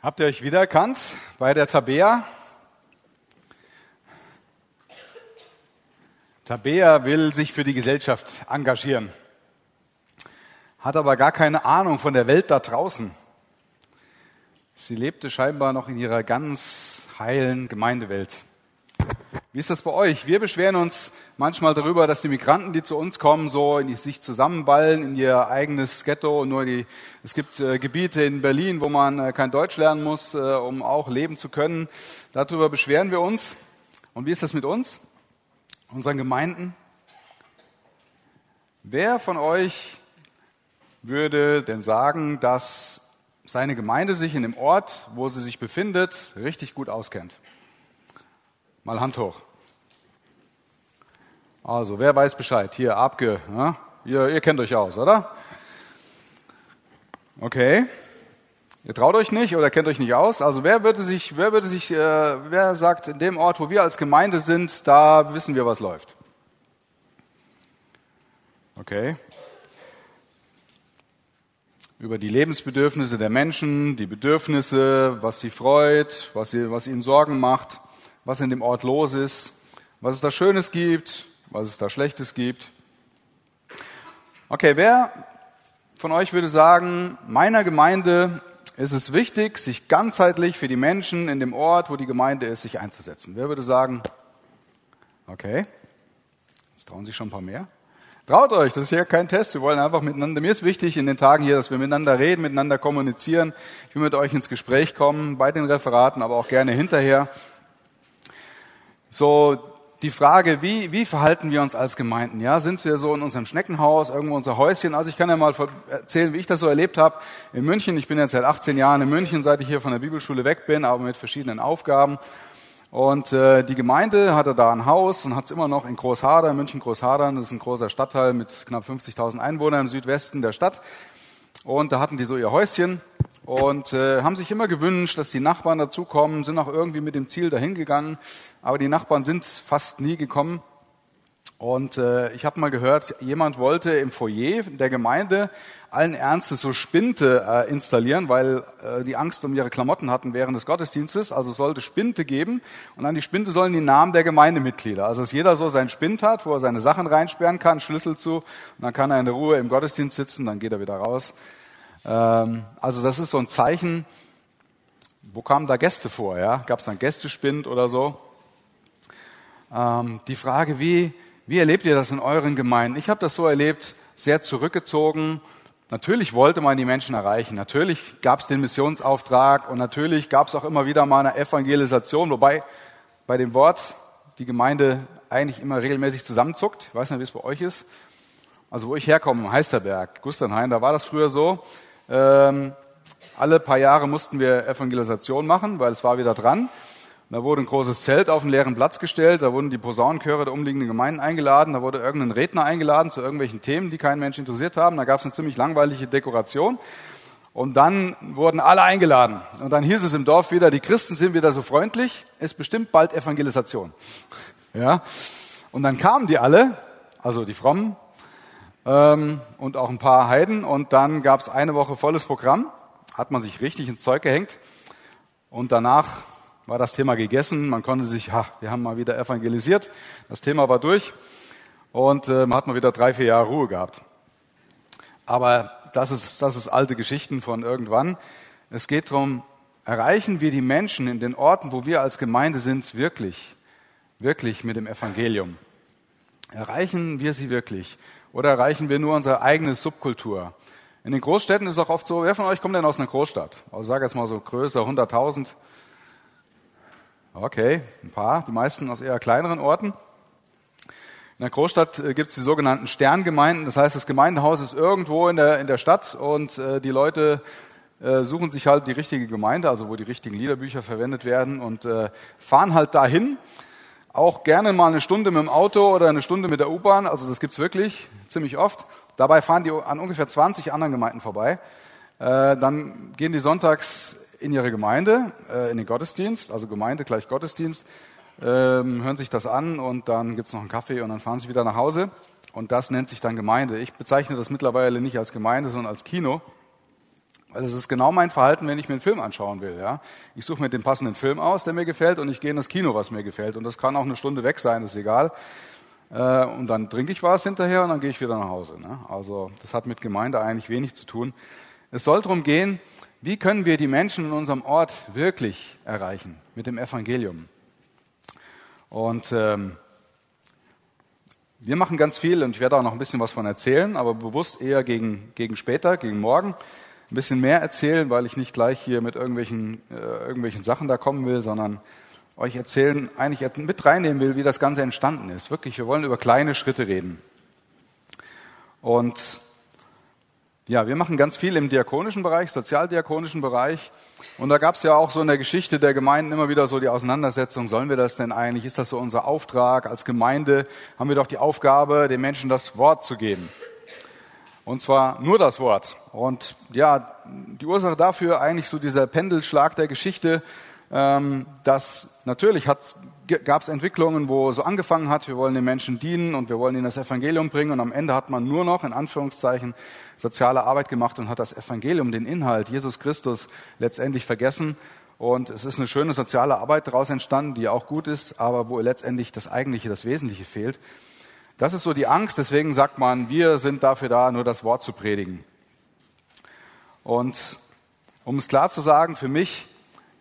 Habt ihr euch wiedererkannt bei der Tabea? Tabea will sich für die Gesellschaft engagieren, hat aber gar keine Ahnung von der Welt da draußen. Sie lebte scheinbar noch in ihrer ganz heilen Gemeindewelt. Wie ist das bei euch? Wir beschweren uns manchmal darüber, dass die Migranten, die zu uns kommen, so in sich zusammenballen in ihr eigenes Ghetto. Und nur die, es gibt äh, Gebiete in Berlin, wo man äh, kein Deutsch lernen muss, äh, um auch leben zu können. Darüber beschweren wir uns. Und wie ist das mit uns, unseren Gemeinden? Wer von euch würde denn sagen, dass seine Gemeinde sich in dem Ort, wo sie sich befindet, richtig gut auskennt? Mal Hand hoch. Also, wer weiß Bescheid? Hier, Abge, ja? ihr, ihr kennt euch aus, oder? Okay. Ihr traut euch nicht oder kennt euch nicht aus. Also wer würde sich, wer würde sich, äh, wer sagt, in dem Ort, wo wir als Gemeinde sind, da wissen wir, was läuft. Okay. Über die Lebensbedürfnisse der Menschen, die Bedürfnisse, was sie freut, was, sie, was ihnen Sorgen macht was in dem Ort los ist, was es da Schönes gibt, was es da Schlechtes gibt. Okay, wer von euch würde sagen, meiner Gemeinde ist es wichtig, sich ganzheitlich für die Menschen in dem Ort, wo die Gemeinde ist, sich einzusetzen? Wer würde sagen, okay, jetzt trauen sich schon ein paar mehr. Traut euch, das ist ja kein Test. Wir wollen einfach miteinander. Mir ist wichtig in den Tagen hier, dass wir miteinander reden, miteinander kommunizieren. Ich will mit euch ins Gespräch kommen, bei den Referaten, aber auch gerne hinterher. So die Frage, wie, wie verhalten wir uns als Gemeinden? Ja, sind wir so in unserem Schneckenhaus, irgendwo unser Häuschen? Also ich kann ja mal erzählen, wie ich das so erlebt habe in München. Ich bin jetzt seit 18 Jahren in München, seit ich hier von der Bibelschule weg bin, aber mit verschiedenen Aufgaben. Und äh, die Gemeinde hatte da ein Haus und hat es immer noch in Großhadern, München Großhadern. Das ist ein großer Stadtteil mit knapp 50.000 Einwohnern im Südwesten der Stadt. Und da hatten die so ihr Häuschen und äh, haben sich immer gewünscht, dass die Nachbarn dazukommen, sind auch irgendwie mit dem Ziel dahin gegangen, aber die Nachbarn sind fast nie gekommen. Und äh, ich habe mal gehört, jemand wollte im Foyer der Gemeinde allen Ernstes so Spinte äh, installieren, weil äh, die Angst um ihre Klamotten hatten während des Gottesdienstes. Also sollte Spinte geben und an die Spinte sollen die Namen der Gemeindemitglieder. Also dass jeder so seinen Spind hat, wo er seine Sachen reinsperren kann, Schlüssel zu, und dann kann er in der Ruhe im Gottesdienst sitzen, dann geht er wieder raus. Ähm, also das ist so ein Zeichen, wo kamen da Gäste vor? Ja? Gab es einen Gästespind oder so? Ähm, die Frage, wie, wie erlebt ihr das in euren Gemeinden? Ich habe das so erlebt, sehr zurückgezogen. Natürlich wollte man die Menschen erreichen. Natürlich gab es den Missionsauftrag und natürlich gab es auch immer wieder mal eine Evangelisation, wobei bei dem Wort die Gemeinde eigentlich immer regelmäßig zusammenzuckt. Ich weiß nicht, wie es bei euch ist. Also wo ich herkomme, Heisterberg, Gusternhain, da war das früher so. Ähm, alle paar Jahre mussten wir Evangelisation machen, weil es war wieder dran. Da wurde ein großes Zelt auf einen leeren Platz gestellt, da wurden die Posaunenchöre der umliegenden Gemeinden eingeladen, da wurde irgendein Redner eingeladen zu irgendwelchen Themen, die keinen Mensch interessiert haben. Da gab es eine ziemlich langweilige Dekoration. Und dann wurden alle eingeladen. Und dann hieß es im Dorf wieder, die Christen sind wieder so freundlich, ist bestimmt bald Evangelisation. Ja. Und dann kamen die alle, also die Frommen, ähm, und auch ein paar Heiden. Und dann gab es eine Woche volles Programm, hat man sich richtig ins Zeug gehängt. Und danach war das Thema gegessen. Man konnte sich, ha, wir haben mal wieder evangelisiert. Das Thema war durch. Und äh, man hat mal wieder drei, vier Jahre Ruhe gehabt. Aber das ist, das ist alte Geschichten von irgendwann. Es geht darum, erreichen wir die Menschen in den Orten, wo wir als Gemeinde sind, wirklich, wirklich mit dem Evangelium. Erreichen wir sie wirklich? Oder erreichen wir nur unsere eigene Subkultur? In den Großstädten ist es auch oft so, wer von euch kommt denn aus einer Großstadt? Also sage jetzt mal so größer, 100.000. Okay, ein paar, die meisten aus eher kleineren Orten. In der Großstadt äh, gibt es die sogenannten Sterngemeinden. Das heißt, das Gemeindehaus ist irgendwo in der, in der Stadt und äh, die Leute äh, suchen sich halt die richtige Gemeinde, also wo die richtigen Liederbücher verwendet werden und äh, fahren halt dahin auch gerne mal eine Stunde mit dem Auto oder eine Stunde mit der U-Bahn, also das gibt's wirklich ziemlich oft. Dabei fahren die an ungefähr 20 anderen Gemeinden vorbei. Äh, dann gehen die sonntags in ihre Gemeinde, äh, in den Gottesdienst, also Gemeinde gleich Gottesdienst, ähm, hören sich das an und dann gibt's noch einen Kaffee und dann fahren sie wieder nach Hause. Und das nennt sich dann Gemeinde. Ich bezeichne das mittlerweile nicht als Gemeinde, sondern als Kino. Also es ist genau mein Verhalten, wenn ich mir einen Film anschauen will. Ja? Ich suche mir den passenden Film aus, der mir gefällt, und ich gehe in das Kino, was mir gefällt. Und das kann auch eine Stunde weg sein, ist egal. Äh, und dann trinke ich was hinterher und dann gehe ich wieder nach Hause. Ne? Also das hat mit Gemeinde eigentlich wenig zu tun. Es soll darum gehen, wie können wir die Menschen in unserem Ort wirklich erreichen mit dem Evangelium. Und ähm, wir machen ganz viel und ich werde auch noch ein bisschen was von erzählen, aber bewusst eher gegen, gegen später, gegen morgen ein bisschen mehr erzählen, weil ich nicht gleich hier mit irgendwelchen, äh, irgendwelchen Sachen da kommen will, sondern euch erzählen, eigentlich mit reinnehmen will, wie das Ganze entstanden ist. Wirklich, wir wollen über kleine Schritte reden. Und ja, wir machen ganz viel im diakonischen Bereich, sozialdiakonischen Bereich. Und da gab es ja auch so in der Geschichte der Gemeinden immer wieder so die Auseinandersetzung, sollen wir das denn eigentlich? Ist das so unser Auftrag? Als Gemeinde haben wir doch die Aufgabe, den Menschen das Wort zu geben. Und zwar nur das Wort. Und ja, die Ursache dafür eigentlich so dieser Pendelschlag der Geschichte, ähm, dass natürlich gab es Entwicklungen, wo so angefangen hat, wir wollen den Menschen dienen und wir wollen ihnen das Evangelium bringen und am Ende hat man nur noch in Anführungszeichen soziale Arbeit gemacht und hat das Evangelium, den Inhalt, Jesus Christus letztendlich vergessen. Und es ist eine schöne soziale Arbeit daraus entstanden, die auch gut ist, aber wo letztendlich das Eigentliche, das Wesentliche fehlt. Das ist so die Angst, deswegen sagt man, wir sind dafür da, nur das Wort zu predigen. Und um es klar zu sagen, für mich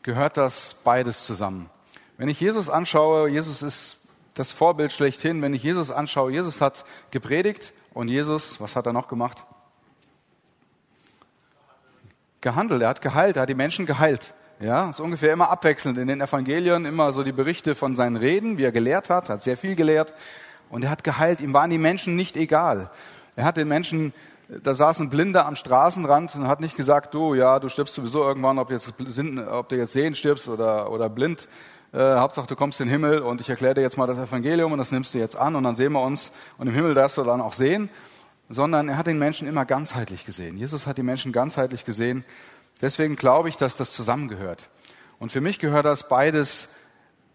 gehört das beides zusammen. Wenn ich Jesus anschaue, Jesus ist das Vorbild schlechthin. Wenn ich Jesus anschaue, Jesus hat gepredigt und Jesus, was hat er noch gemacht? Gehandelt, er hat geheilt, er hat die Menschen geheilt. Ja, ist ungefähr immer abwechselnd in den Evangelien, immer so die Berichte von seinen Reden, wie er gelehrt hat, hat sehr viel gelehrt. Und er hat geheilt. Ihm waren die Menschen nicht egal. Er hat den Menschen, da saßen Blinde am Straßenrand und hat nicht gesagt, du, ja, du stirbst sowieso irgendwann, ob, jetzt, ob du jetzt sehen stirbst oder, oder blind. Äh, Hauptsache, du kommst in den Himmel und ich erkläre dir jetzt mal das Evangelium und das nimmst du jetzt an und dann sehen wir uns und im Himmel darfst du dann auch sehen. Sondern er hat den Menschen immer ganzheitlich gesehen. Jesus hat die Menschen ganzheitlich gesehen. Deswegen glaube ich, dass das zusammengehört. Und für mich gehört das beides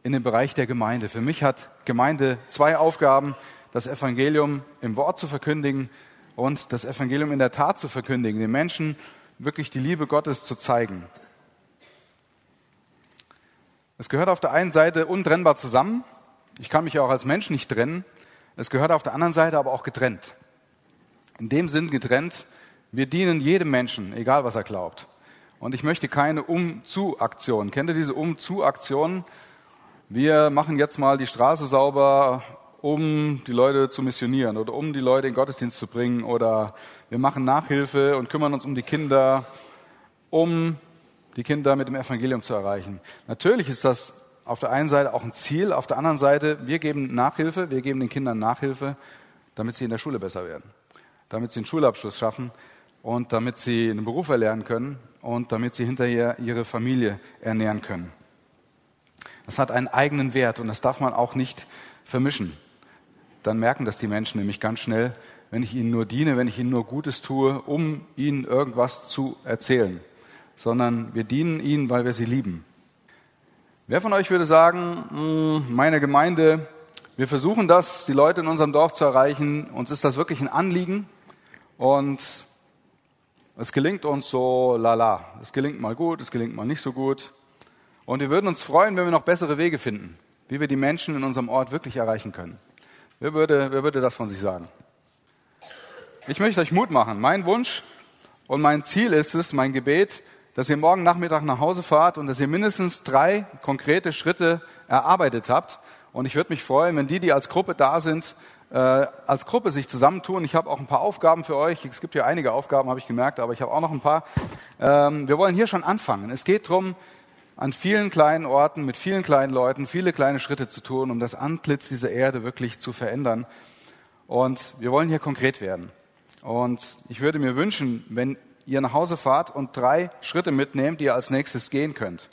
in den Bereich der Gemeinde. Für mich hat Gemeinde zwei Aufgaben, das Evangelium im Wort zu verkündigen und das Evangelium in der Tat zu verkündigen, den Menschen wirklich die Liebe Gottes zu zeigen. Es gehört auf der einen Seite untrennbar zusammen. Ich kann mich auch als Mensch nicht trennen. Es gehört auf der anderen Seite aber auch getrennt. In dem Sinn getrennt, wir dienen jedem Menschen, egal was er glaubt. Und ich möchte keine Um-zu-Aktion. Kennt ihr diese Um-zu-Aktionen? wir machen jetzt mal die Straße sauber, um die Leute zu missionieren oder um die Leute in Gottesdienst zu bringen oder wir machen Nachhilfe und kümmern uns um die Kinder, um die Kinder mit dem Evangelium zu erreichen. Natürlich ist das auf der einen Seite auch ein Ziel, auf der anderen Seite, wir geben Nachhilfe, wir geben den Kindern Nachhilfe, damit sie in der Schule besser werden, damit sie einen Schulabschluss schaffen und damit sie einen Beruf erlernen können und damit sie hinterher ihre Familie ernähren können. Das hat einen eigenen Wert und das darf man auch nicht vermischen. Dann merken das die Menschen nämlich ganz schnell, wenn ich ihnen nur diene, wenn ich ihnen nur Gutes tue, um ihnen irgendwas zu erzählen, sondern wir dienen ihnen, weil wir sie lieben. Wer von euch würde sagen, hm, meine Gemeinde, wir versuchen das, die Leute in unserem Dorf zu erreichen, uns ist das wirklich ein Anliegen und es gelingt uns so lala. Es gelingt mal gut, es gelingt mal nicht so gut. Und wir würden uns freuen, wenn wir noch bessere Wege finden, wie wir die Menschen in unserem Ort wirklich erreichen können. Wer würde, wer würde das von sich sagen? Ich möchte euch Mut machen. Mein Wunsch und mein Ziel ist es, mein Gebet, dass ihr morgen Nachmittag nach Hause fahrt und dass ihr mindestens drei konkrete Schritte erarbeitet habt. Und ich würde mich freuen, wenn die, die als Gruppe da sind, äh, als Gruppe sich zusammentun. Ich habe auch ein paar Aufgaben für euch. Es gibt ja einige Aufgaben, habe ich gemerkt, aber ich habe auch noch ein paar. Ähm, wir wollen hier schon anfangen. Es geht darum, an vielen kleinen Orten mit vielen kleinen Leuten viele kleine Schritte zu tun, um das Antlitz dieser Erde wirklich zu verändern. Und wir wollen hier konkret werden. Und ich würde mir wünschen, wenn ihr nach Hause fahrt und drei Schritte mitnehmt, die ihr als nächstes gehen könnt,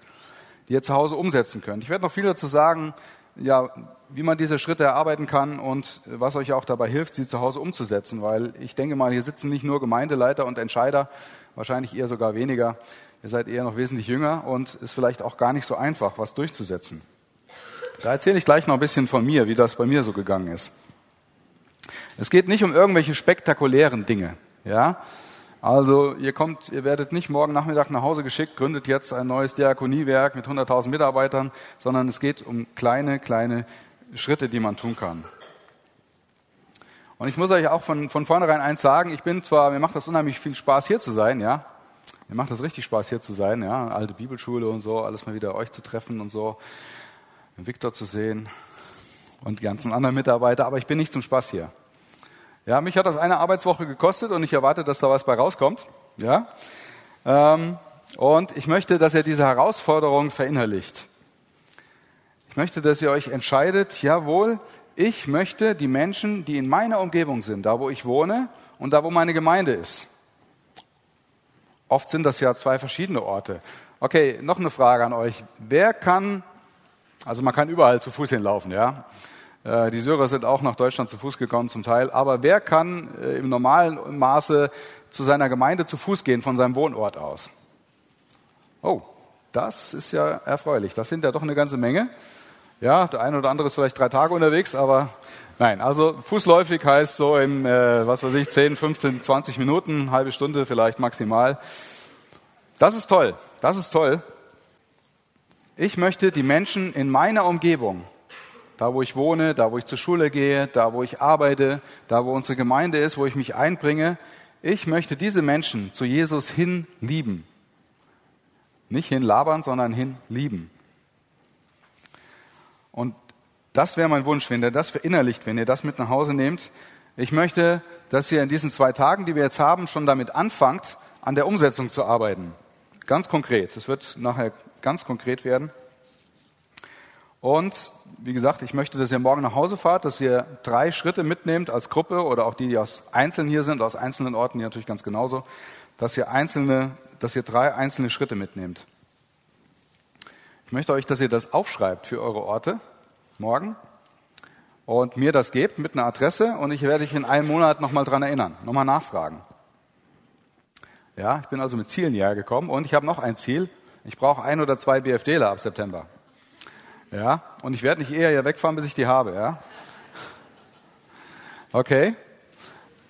die ihr zu Hause umsetzen könnt. Ich werde noch viel dazu sagen, ja, wie man diese Schritte erarbeiten kann und was euch auch dabei hilft, sie zu Hause umzusetzen, weil ich denke mal, hier sitzen nicht nur Gemeindeleiter und Entscheider, wahrscheinlich eher sogar weniger, Ihr seid eher noch wesentlich jünger und ist vielleicht auch gar nicht so einfach, was durchzusetzen. Da erzähle ich gleich noch ein bisschen von mir, wie das bei mir so gegangen ist. Es geht nicht um irgendwelche spektakulären Dinge. Ja? Also ihr kommt, ihr werdet nicht morgen Nachmittag nach Hause geschickt, gründet jetzt ein neues Diakoniewerk mit 100.000 Mitarbeitern, sondern es geht um kleine, kleine Schritte, die man tun kann. Und ich muss euch auch von, von vornherein eins sagen, ich bin zwar, mir macht das unheimlich viel Spaß hier zu sein, ja. Mir macht das richtig Spaß hier zu sein, ja. Alte Bibelschule und so, alles mal wieder euch zu treffen und so, den Viktor zu sehen und die ganzen anderen Mitarbeiter, aber ich bin nicht zum Spaß hier. Ja, mich hat das eine Arbeitswoche gekostet und ich erwarte, dass da was bei rauskommt. Ja, ähm, und ich möchte, dass ihr diese Herausforderung verinnerlicht. Ich möchte, dass ihr euch entscheidet, jawohl, ich möchte die Menschen, die in meiner Umgebung sind, da wo ich wohne und da wo meine Gemeinde ist. Oft sind das ja zwei verschiedene Orte. Okay, noch eine Frage an euch. Wer kann, also man kann überall zu Fuß hinlaufen, ja? Äh, die Syrer sind auch nach Deutschland zu Fuß gekommen zum Teil. Aber wer kann äh, im normalen Maße zu seiner Gemeinde zu Fuß gehen von seinem Wohnort aus? Oh, das ist ja erfreulich. Das sind ja doch eine ganze Menge. Ja, der eine oder andere ist vielleicht drei Tage unterwegs, aber nein. Also fußläufig heißt so in, äh, was weiß ich, 10, 15, 20 Minuten, halbe Stunde vielleicht maximal. Das ist toll. Das ist toll. Ich möchte die Menschen in meiner Umgebung da wo ich wohne, da wo ich zur Schule gehe, da wo ich arbeite, da wo unsere Gemeinde ist, wo ich mich einbringe. Ich möchte diese Menschen zu Jesus hin lieben. Nicht hin labern, sondern hin lieben. Und das wäre mein Wunsch, wenn ihr das verinnerlicht, wenn ihr das mit nach Hause nehmt. Ich möchte, dass ihr in diesen zwei Tagen, die wir jetzt haben, schon damit anfangt, an der Umsetzung zu arbeiten. Ganz konkret. Es wird nachher ganz konkret werden. Und wie gesagt, ich möchte, dass ihr morgen nach Hause fahrt, dass ihr drei Schritte mitnehmt als Gruppe oder auch die, die aus Einzelnen hier sind, aus einzelnen Orten, die natürlich ganz genauso, dass ihr einzelne, dass ihr drei einzelne Schritte mitnehmt. Ich möchte euch, dass ihr das aufschreibt für eure Orte morgen und mir das gebt mit einer Adresse und ich werde euch in einem Monat nochmal dran erinnern, nochmal nachfragen. Ja, ich bin also mit Zielen hierher gekommen und ich habe noch ein Ziel. Ich brauche ein oder zwei BFDler ab September. Ja, und ich werde nicht eher hier wegfahren, bis ich die habe, ja. Okay.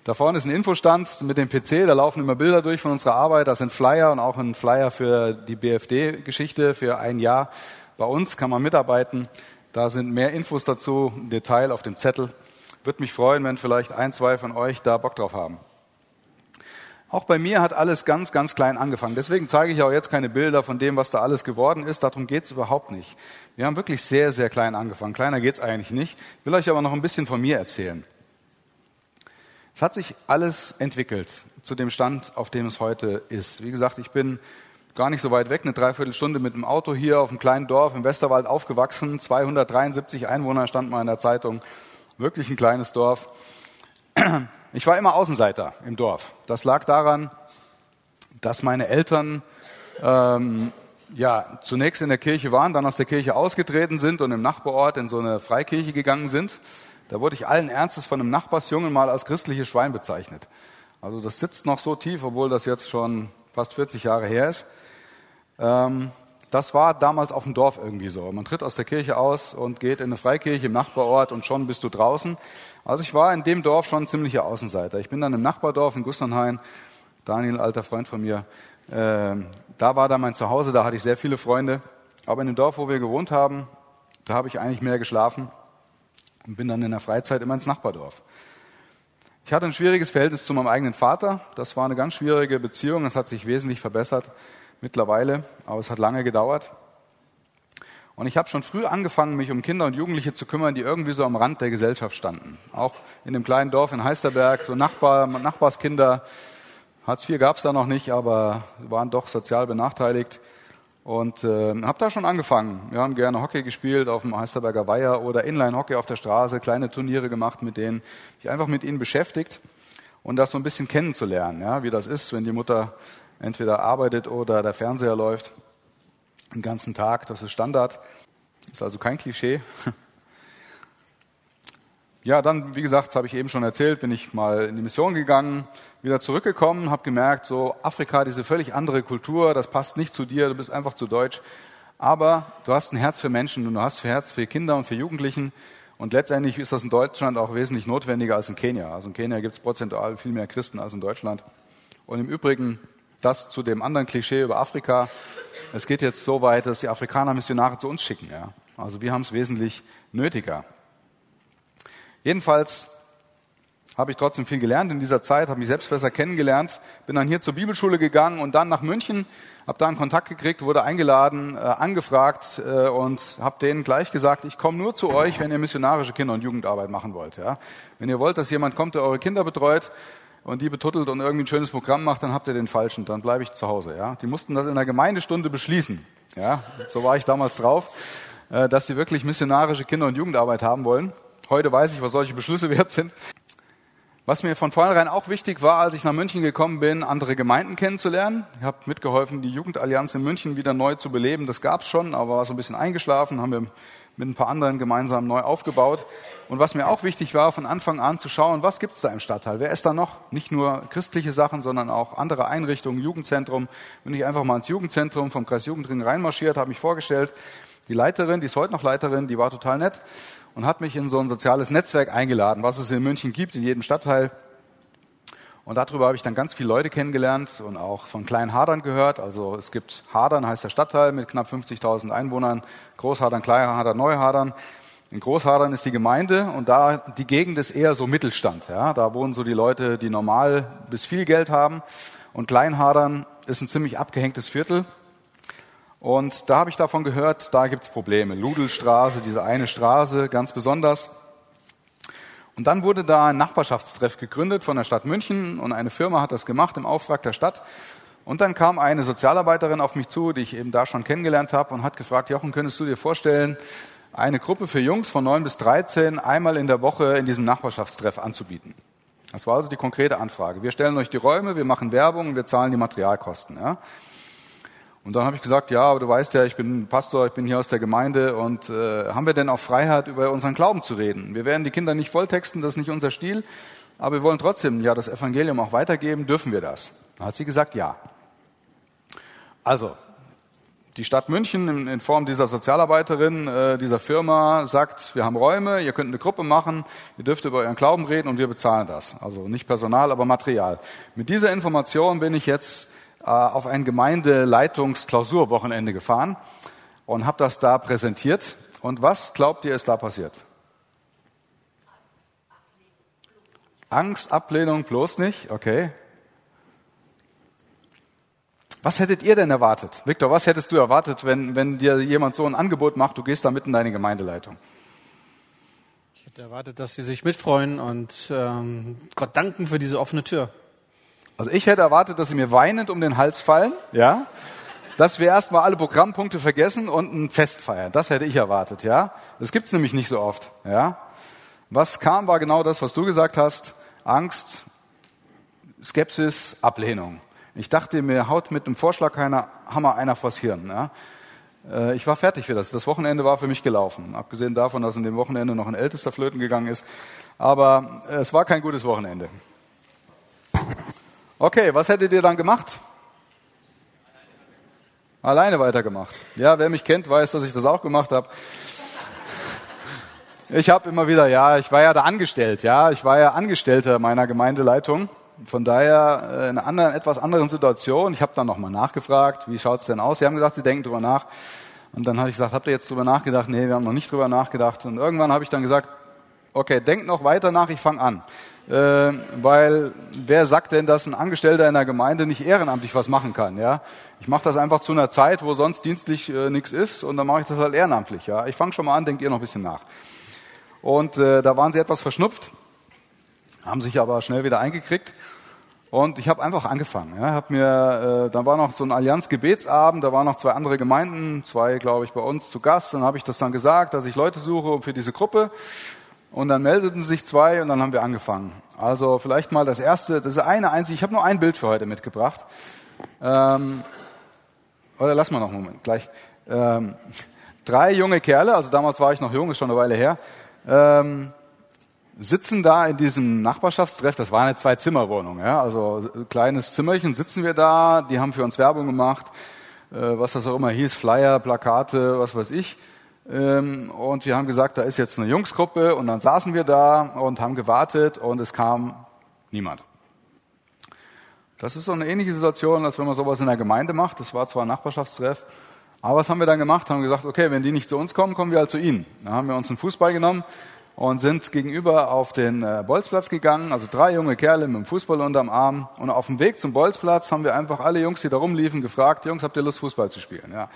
Da vorne ist ein Infostand mit dem PC, da laufen immer Bilder durch von unserer Arbeit. Das sind Flyer und auch ein Flyer für die BFD-Geschichte für ein Jahr. Bei uns kann man mitarbeiten. Da sind mehr Infos dazu, Detail auf dem Zettel. Würde mich freuen, wenn vielleicht ein, zwei von euch da Bock drauf haben. Auch bei mir hat alles ganz, ganz klein angefangen. Deswegen zeige ich auch jetzt keine Bilder von dem, was da alles geworden ist. Darum geht es überhaupt nicht. Wir haben wirklich sehr, sehr klein angefangen. Kleiner geht es eigentlich nicht. Ich will euch aber noch ein bisschen von mir erzählen. Es hat sich alles entwickelt zu dem Stand, auf dem es heute ist. Wie gesagt, ich bin gar nicht so weit weg, eine Dreiviertelstunde mit dem Auto hier auf einem kleinen Dorf im Westerwald aufgewachsen. 273 Einwohner stand mal in der Zeitung. Wirklich ein kleines Dorf. Ich war immer Außenseiter im Dorf. Das lag daran, dass meine Eltern ähm, ja zunächst in der Kirche waren, dann aus der Kirche ausgetreten sind und im Nachbarort in so eine Freikirche gegangen sind. Da wurde ich allen Ernstes von einem Nachbarsjungen mal als christliches Schwein bezeichnet. Also das sitzt noch so tief, obwohl das jetzt schon fast 40 Jahre her ist. Ähm, das war damals auf dem Dorf irgendwie so. Man tritt aus der Kirche aus und geht in eine Freikirche im Nachbarort und schon bist du draußen. Also ich war in dem Dorf schon ein ziemlicher Außenseiter. Ich bin dann im Nachbardorf in Gusternhain, Daniel, alter Freund von mir, äh, da war da mein Zuhause, da hatte ich sehr viele Freunde. Aber in dem Dorf, wo wir gewohnt haben, da habe ich eigentlich mehr geschlafen und bin dann in der Freizeit immer ins Nachbardorf. Ich hatte ein schwieriges Verhältnis zu meinem eigenen Vater. Das war eine ganz schwierige Beziehung. Es hat sich wesentlich verbessert mittlerweile, aber es hat lange gedauert. Und ich habe schon früh angefangen, mich um Kinder und Jugendliche zu kümmern, die irgendwie so am Rand der Gesellschaft standen. Auch in dem kleinen Dorf in Heisterberg, so Nachbar, Nachbarskinder. Hartz IV gab es da noch nicht, aber waren doch sozial benachteiligt. Und äh, habe da schon angefangen. Wir haben gerne Hockey gespielt auf dem Heisterberger Weiher oder Inline-Hockey auf der Straße, kleine Turniere gemacht mit denen. Ich einfach mit ihnen beschäftigt und das so ein bisschen kennenzulernen, ja, wie das ist, wenn die Mutter entweder arbeitet oder der Fernseher läuft den ganzen Tag. Das ist Standard. Ist also kein Klischee. Ja, dann, wie gesagt, habe ich eben schon erzählt, bin ich mal in die Mission gegangen, wieder zurückgekommen, habe gemerkt, so Afrika, diese völlig andere Kultur, das passt nicht zu dir, du bist einfach zu deutsch. Aber du hast ein Herz für Menschen und du hast ein Herz für Kinder und für Jugendlichen. Und letztendlich ist das in Deutschland auch wesentlich notwendiger als in Kenia. Also in Kenia gibt es prozentual viel mehr Christen als in Deutschland. Und im Übrigen das zu dem anderen Klischee über Afrika. Es geht jetzt so weit, dass die Afrikaner Missionare zu uns schicken. Ja? Also wir haben es wesentlich nötiger. Jedenfalls habe ich trotzdem viel gelernt in dieser Zeit, habe mich selbst besser kennengelernt, bin dann hier zur Bibelschule gegangen und dann nach München, habe da einen Kontakt gekriegt, wurde eingeladen, äh, angefragt äh, und habe denen gleich gesagt, ich komme nur zu euch, wenn ihr missionarische Kinder- und Jugendarbeit machen wollt. Ja? Wenn ihr wollt, dass jemand kommt, der eure Kinder betreut und die betuttelt und irgendwie ein schönes Programm macht, dann habt ihr den falschen, dann bleibe ich zu Hause. Ja? Die mussten das in der Gemeindestunde beschließen. Ja? So war ich damals drauf, äh, dass sie wirklich missionarische Kinder- und Jugendarbeit haben wollen. Heute weiß ich, was solche Beschlüsse wert sind. Was mir von vornherein auch wichtig war, als ich nach München gekommen bin, andere Gemeinden kennenzulernen. Ich habe mitgeholfen, die Jugendallianz in München wieder neu zu beleben. Das gab es schon, aber war so ein bisschen eingeschlafen, haben wir mit ein paar anderen gemeinsam neu aufgebaut. Und was mir auch wichtig war, von Anfang an zu schauen, was gibt es da im Stadtteil? Wer ist da noch? Nicht nur christliche Sachen, sondern auch andere Einrichtungen, Jugendzentrum. Bin ich einfach mal ins Jugendzentrum vom Kreis Jugendring reinmarschiert, habe mich vorgestellt. Die Leiterin, die ist heute noch Leiterin, die war total nett und hat mich in so ein soziales Netzwerk eingeladen, was es in München gibt, in jedem Stadtteil. Und darüber habe ich dann ganz viele Leute kennengelernt und auch von kleinen Hadern gehört. Also es gibt Hadern, heißt der Stadtteil, mit knapp 50.000 Einwohnern. Großhadern, Kleinhadern, Neuhadern. In Großhadern ist die Gemeinde und da die Gegend ist eher so Mittelstand. Ja? Da wohnen so die Leute, die normal bis viel Geld haben. Und Kleinhadern ist ein ziemlich abgehängtes Viertel. Und da habe ich davon gehört, da gibt's Probleme. Ludelstraße, diese eine Straße, ganz besonders. Und dann wurde da ein Nachbarschaftstreff gegründet von der Stadt München und eine Firma hat das gemacht im Auftrag der Stadt. Und dann kam eine Sozialarbeiterin auf mich zu, die ich eben da schon kennengelernt habe und hat gefragt, Jochen, könntest du dir vorstellen, eine Gruppe für Jungs von 9 bis 13 einmal in der Woche in diesem Nachbarschaftstreff anzubieten? Das war also die konkrete Anfrage. Wir stellen euch die Räume, wir machen Werbung, wir zahlen die Materialkosten. Ja? Und dann habe ich gesagt, ja, aber du weißt ja, ich bin Pastor, ich bin hier aus der Gemeinde und äh, haben wir denn auch Freiheit, über unseren Glauben zu reden? Wir werden die Kinder nicht volltexten, das ist nicht unser Stil, aber wir wollen trotzdem ja das Evangelium auch weitergeben, dürfen wir das? Dann hat sie gesagt, ja. Also, die Stadt München in, in Form dieser Sozialarbeiterin, äh, dieser Firma sagt, wir haben Räume, ihr könnt eine Gruppe machen, ihr dürft über euren Glauben reden und wir bezahlen das. Also nicht Personal, aber Material. Mit dieser Information bin ich jetzt auf ein Gemeindeleitungsklausurwochenende gefahren und habe das da präsentiert. Und was glaubt ihr, ist da passiert? Angst, Ablehnung, bloß nicht, okay. Was hättet ihr denn erwartet? Viktor, was hättest du erwartet, wenn, wenn dir jemand so ein Angebot macht, du gehst da mitten in deine Gemeindeleitung? Ich hätte erwartet, dass sie sich mitfreuen und ähm, Gott danken für diese offene Tür. Also ich hätte erwartet, dass sie mir weinend um den Hals fallen, ja, dass wir erstmal alle Programmpunkte vergessen und ein Fest feiern. Das hätte ich erwartet, ja. Das gibt's nämlich nicht so oft, ja. Was kam, war genau das, was du gesagt hast. Angst, Skepsis, Ablehnung. Ich dachte, mir haut mit einem Vorschlag keiner Hammer einer vors Hirn. Ja? Äh, ich war fertig für das. Das Wochenende war für mich gelaufen. Abgesehen davon, dass in dem Wochenende noch ein Ältester flöten gegangen ist. Aber es war kein gutes Wochenende. Okay, was hättet ihr dann gemacht? Alleine weitergemacht. Ja, wer mich kennt, weiß, dass ich das auch gemacht habe. Ich habe immer wieder, ja, ich war ja da angestellt, ja, ich war ja Angestellter meiner Gemeindeleitung. Von daher äh, in einer anderen, etwas anderen Situation. Ich habe dann nochmal nachgefragt, wie schaut's denn aus? Sie haben gesagt, Sie denken drüber nach. Und dann habe ich gesagt, habt ihr jetzt drüber nachgedacht? Nee, wir haben noch nicht drüber nachgedacht. Und irgendwann habe ich dann gesagt, okay, denkt noch weiter nach, ich fange an. Äh, weil wer sagt denn, dass ein Angestellter in der Gemeinde nicht ehrenamtlich was machen kann? Ja, ich mache das einfach zu einer Zeit, wo sonst dienstlich äh, nichts ist, und dann mache ich das halt ehrenamtlich. Ja, ich fange schon mal an, denkt ihr noch ein bisschen nach. Und äh, da waren sie etwas verschnupft, haben sich aber schnell wieder eingekriegt. Und ich habe einfach angefangen. Ja, hab mir, äh, da war noch so ein Allianz-Gebetsabend, da waren noch zwei andere Gemeinden, zwei, glaube ich, bei uns zu Gast. Und dann habe ich das dann gesagt, dass ich Leute suche für diese Gruppe. Und dann meldeten sich zwei und dann haben wir angefangen. Also vielleicht mal das erste, das ist eine einzige, ich habe nur ein Bild für heute mitgebracht. Ähm, oder lass mal noch einen Moment, gleich. Ähm, drei junge Kerle, also damals war ich noch jung, ist schon eine Weile her, ähm, sitzen da in diesem Nachbarschaftstreff, das war eine Zwei-Zimmer-Wohnung, ja, also kleines Zimmerchen, sitzen wir da, die haben für uns Werbung gemacht, äh, was das auch immer hieß, Flyer, Plakate, was weiß ich. Ähm, und wir haben gesagt, da ist jetzt eine Jungsgruppe und dann saßen wir da und haben gewartet und es kam niemand. Das ist so eine ähnliche Situation, als wenn man sowas in der Gemeinde macht. Das war zwar ein Nachbarschaftstreff, aber was haben wir dann gemacht? Haben gesagt, okay, wenn die nicht zu uns kommen, kommen wir halt zu ihnen. Dann haben wir uns einen Fußball genommen und sind gegenüber auf den äh, Bolzplatz gegangen, also drei junge Kerle mit dem Fußball unterm Arm. Und auf dem Weg zum Bolzplatz haben wir einfach alle Jungs, die da rumliefen, gefragt, Jungs, habt ihr Lust, Fußball zu spielen? Ja.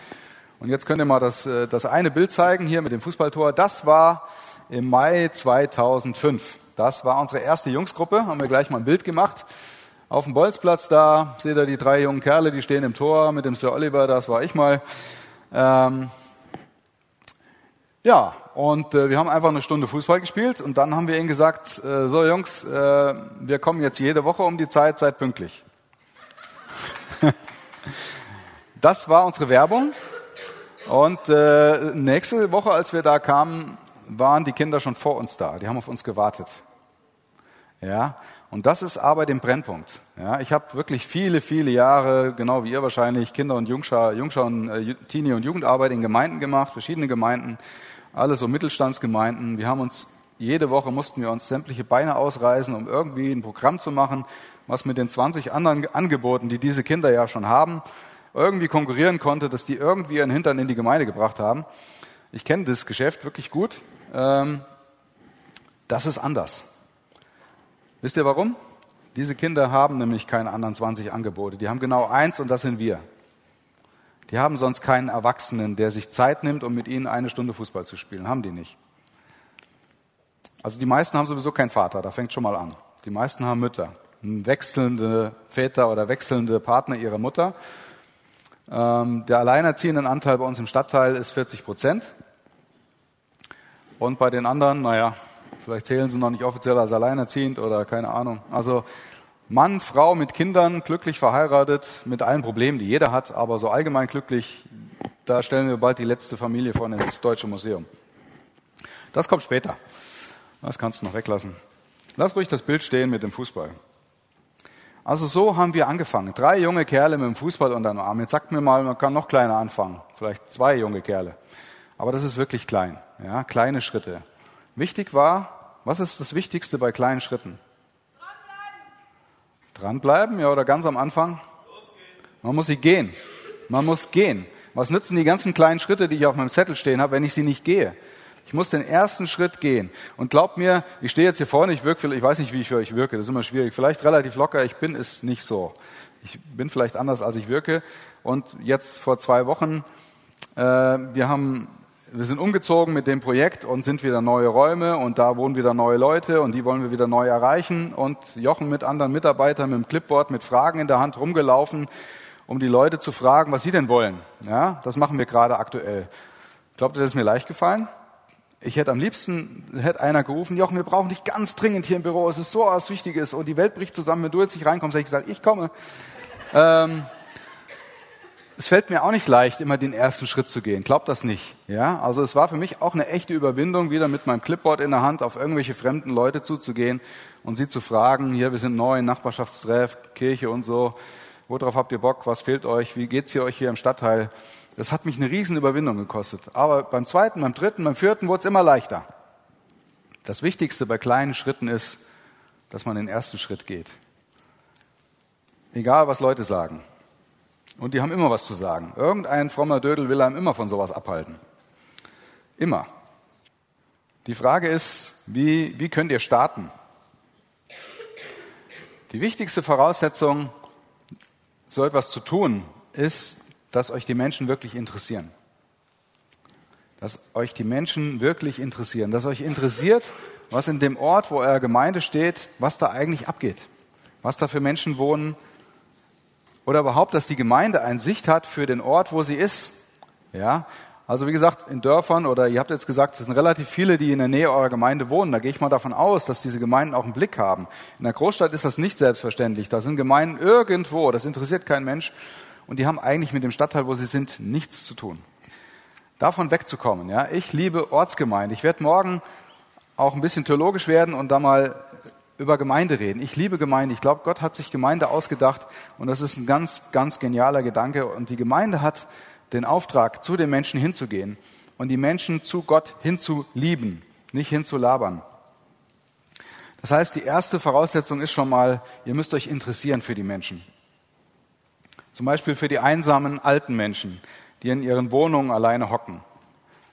Und jetzt könnt ihr mal das, äh, das eine Bild zeigen hier mit dem Fußballtor. Das war im Mai 2005. Das war unsere erste Jungsgruppe, haben wir gleich mal ein Bild gemacht. Auf dem Bolzplatz da seht ihr die drei jungen Kerle, die stehen im Tor mit dem Sir Oliver, das war ich mal. Ähm, ja, und äh, wir haben einfach eine Stunde Fußball gespielt und dann haben wir ihnen gesagt, äh, so Jungs, äh, wir kommen jetzt jede Woche um die Zeit, seid pünktlich. das war unsere Werbung. Und äh, nächste Woche, als wir da kamen, waren die Kinder schon vor uns da. Die haben auf uns gewartet. Ja, und das ist Arbeit im Brennpunkt. Ja, ich habe wirklich viele, viele Jahre, genau wie ihr wahrscheinlich, Kinder- und Jungschau, Jungschau und äh, Teenie- und Jugendarbeit in Gemeinden gemacht, verschiedene Gemeinden, alle so Mittelstandsgemeinden. Wir haben uns jede Woche mussten wir uns sämtliche Beine ausreißen, um irgendwie ein Programm zu machen, was mit den 20 anderen Angeboten, die diese Kinder ja schon haben, irgendwie konkurrieren konnte, dass die irgendwie ihren Hintern in die Gemeinde gebracht haben. Ich kenne das Geschäft wirklich gut. Ähm, das ist anders. Wisst ihr warum? Diese Kinder haben nämlich keine anderen 20 Angebote. Die haben genau eins und das sind wir. Die haben sonst keinen Erwachsenen, der sich Zeit nimmt, um mit ihnen eine Stunde Fußball zu spielen. Haben die nicht. Also die meisten haben sowieso keinen Vater, da fängt schon mal an. Die meisten haben Mütter, wechselnde Väter oder wechselnde Partner ihrer Mutter. Ähm, der alleinerziehenden Anteil bei uns im Stadtteil ist 40 Prozent. Und bei den anderen, naja, vielleicht zählen sie noch nicht offiziell als alleinerziehend oder keine Ahnung. Also Mann, Frau mit Kindern, glücklich verheiratet, mit allen Problemen, die jeder hat, aber so allgemein glücklich, da stellen wir bald die letzte Familie vor ins Deutsche Museum. Das kommt später. Das kannst du noch weglassen. Lass ruhig das Bild stehen mit dem Fußball. Also so haben wir angefangen. Drei junge Kerle mit dem Fußball unter dem Arm. Jetzt sagt mir mal, man kann noch kleiner anfangen. Vielleicht zwei junge Kerle. Aber das ist wirklich klein. Ja, kleine Schritte. Wichtig war, was ist das Wichtigste bei kleinen Schritten? Dranbleiben. Dranbleiben, ja, oder ganz am Anfang? Man muss sie gehen. Man muss gehen. Was nützen die ganzen kleinen Schritte, die ich auf meinem Zettel stehen habe, wenn ich sie nicht gehe? Ich muss den ersten Schritt gehen. Und glaubt mir, ich stehe jetzt hier vorne, ich wirke, ich weiß nicht, wie ich für euch wirke, das ist immer schwierig. Vielleicht relativ locker, ich bin es nicht so. Ich bin vielleicht anders, als ich wirke. Und jetzt vor zwei Wochen, äh, wir haben, wir sind umgezogen mit dem Projekt und sind wieder neue Räume und da wohnen wieder neue Leute und die wollen wir wieder neu erreichen. Und Jochen mit anderen Mitarbeitern mit dem Clipboard, mit Fragen in der Hand rumgelaufen, um die Leute zu fragen, was sie denn wollen. Ja, das machen wir gerade aktuell. Glaubt ihr, das ist mir leicht gefallen? Ich hätte am liebsten, hätte einer gerufen, Jochen, wir brauchen dich ganz dringend hier im Büro, es ist so was Wichtiges und die Welt bricht zusammen, wenn du jetzt nicht reinkommst, hätte ich gesagt, ich komme. Ähm, es fällt mir auch nicht leicht, immer den ersten Schritt zu gehen. Glaubt das nicht. Ja, also es war für mich auch eine echte Überwindung, wieder mit meinem Clipboard in der Hand auf irgendwelche fremden Leute zuzugehen und sie zu fragen, hier, wir sind neu, Nachbarschaftstreff, Kirche und so. Worauf habt ihr Bock? Was fehlt euch? Wie geht's hier euch hier im Stadtteil? Das hat mich eine riesen Überwindung gekostet. Aber beim zweiten, beim dritten, beim vierten wurde es immer leichter. Das Wichtigste bei kleinen Schritten ist, dass man den ersten Schritt geht. Egal, was Leute sagen. Und die haben immer was zu sagen. Irgendein frommer Dödel will einem immer von sowas abhalten. Immer. Die Frage ist, wie, wie könnt ihr starten? Die wichtigste Voraussetzung, so etwas zu tun, ist, dass euch die Menschen wirklich interessieren. Dass euch die Menschen wirklich interessieren. Dass euch interessiert, was in dem Ort, wo eure Gemeinde steht, was da eigentlich abgeht. Was da für Menschen wohnen. Oder überhaupt, dass die Gemeinde eine Sicht hat für den Ort, wo sie ist. Ja, also wie gesagt, in Dörfern oder ihr habt jetzt gesagt, es sind relativ viele, die in der Nähe eurer Gemeinde wohnen. Da gehe ich mal davon aus, dass diese Gemeinden auch einen Blick haben. In der Großstadt ist das nicht selbstverständlich. Da sind Gemeinden irgendwo, das interessiert kein Mensch und die haben eigentlich mit dem Stadtteil, wo sie sind, nichts zu tun. Davon wegzukommen, ja. Ich liebe Ortsgemeinde. Ich werde morgen auch ein bisschen theologisch werden und da mal über Gemeinde reden. Ich liebe Gemeinde. Ich glaube, Gott hat sich Gemeinde ausgedacht und das ist ein ganz, ganz genialer Gedanke. Und die Gemeinde hat den Auftrag, zu den Menschen hinzugehen und die Menschen zu Gott hinzulieben, nicht hinzulabern. Das heißt, die erste Voraussetzung ist schon mal, ihr müsst euch interessieren für die Menschen. Zum Beispiel für die einsamen alten Menschen, die in ihren Wohnungen alleine hocken,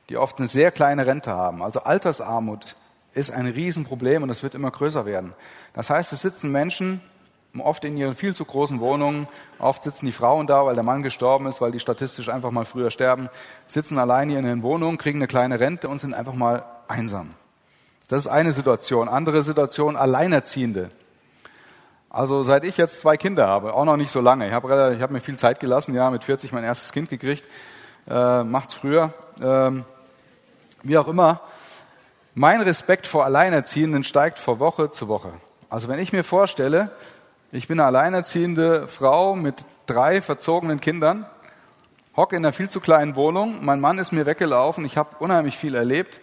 die oft eine sehr kleine Rente haben. Also Altersarmut ist ein Riesenproblem und es wird immer größer werden. Das heißt, es sitzen Menschen oft in ihren viel zu großen Wohnungen, oft sitzen die Frauen da, weil der Mann gestorben ist, weil die statistisch einfach mal früher sterben, sitzen alleine in ihren Wohnungen, kriegen eine kleine Rente und sind einfach mal einsam. Das ist eine Situation. Andere Situation, Alleinerziehende. Also seit ich jetzt zwei Kinder habe, auch noch nicht so lange. Ich habe, habe mir viel Zeit gelassen, ja, mit 40 mein erstes Kind gekriegt, äh, macht's früher. Ähm, wie auch immer, mein Respekt vor Alleinerziehenden steigt von Woche zu Woche. Also wenn ich mir vorstelle, ich bin eine alleinerziehende Frau mit drei verzogenen Kindern, hocke in einer viel zu kleinen Wohnung, mein Mann ist mir weggelaufen, ich habe unheimlich viel erlebt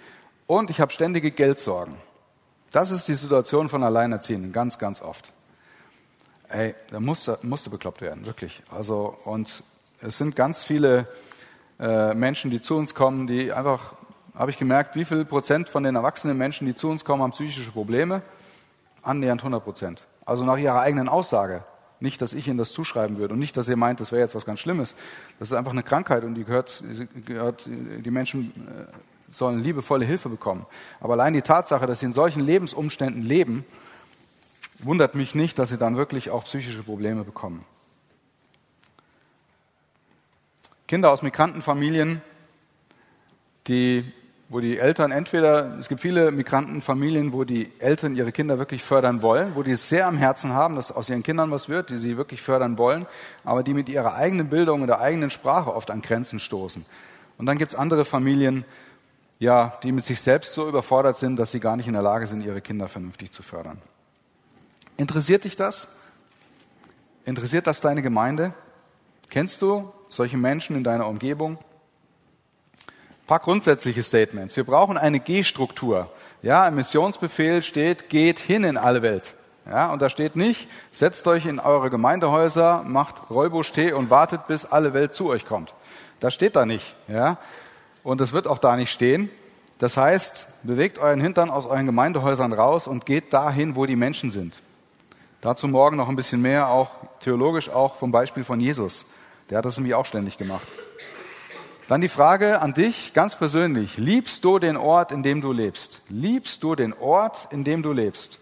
und ich habe ständige Geldsorgen. Das ist die Situation von Alleinerziehenden, ganz, ganz oft. Ey, da musste, musste bekloppt werden, wirklich. Also, und es sind ganz viele äh, Menschen, die zu uns kommen, die einfach, habe ich gemerkt, wie viel Prozent von den erwachsenen Menschen, die zu uns kommen, haben psychische Probleme? Annähernd 100 Prozent. Also nach ihrer eigenen Aussage. Nicht, dass ich Ihnen das zuschreiben würde und nicht, dass ihr meint, das wäre jetzt was ganz Schlimmes. Das ist einfach eine Krankheit und die gehört, gehört die Menschen äh, sollen liebevolle Hilfe bekommen. Aber allein die Tatsache, dass sie in solchen Lebensumständen leben, wundert mich nicht, dass sie dann wirklich auch psychische Probleme bekommen. Kinder aus Migrantenfamilien, die, wo die Eltern entweder, es gibt viele Migrantenfamilien, wo die Eltern ihre Kinder wirklich fördern wollen, wo die es sehr am Herzen haben, dass aus ihren Kindern was wird, die sie wirklich fördern wollen, aber die mit ihrer eigenen Bildung und der eigenen Sprache oft an Grenzen stoßen. Und dann gibt es andere Familien, ja, die mit sich selbst so überfordert sind, dass sie gar nicht in der Lage sind, ihre Kinder vernünftig zu fördern. Interessiert dich das? Interessiert das deine Gemeinde? Kennst du solche Menschen in deiner Umgebung? Ein paar grundsätzliche Statements. Wir brauchen eine G-Struktur. Ja, im Missionsbefehl steht, geht hin in alle Welt. Ja, und da steht nicht, setzt euch in eure Gemeindehäuser, macht Räubusch-Tee und wartet, bis alle Welt zu euch kommt. Das steht da nicht. Ja, und es wird auch da nicht stehen. Das heißt, bewegt euren Hintern aus euren Gemeindehäusern raus und geht dahin, wo die Menschen sind. Dazu morgen noch ein bisschen mehr, auch theologisch, auch vom Beispiel von Jesus. Der hat das nämlich auch ständig gemacht. Dann die Frage an dich ganz persönlich. Liebst du den Ort, in dem du lebst? Liebst du den Ort, in dem du lebst?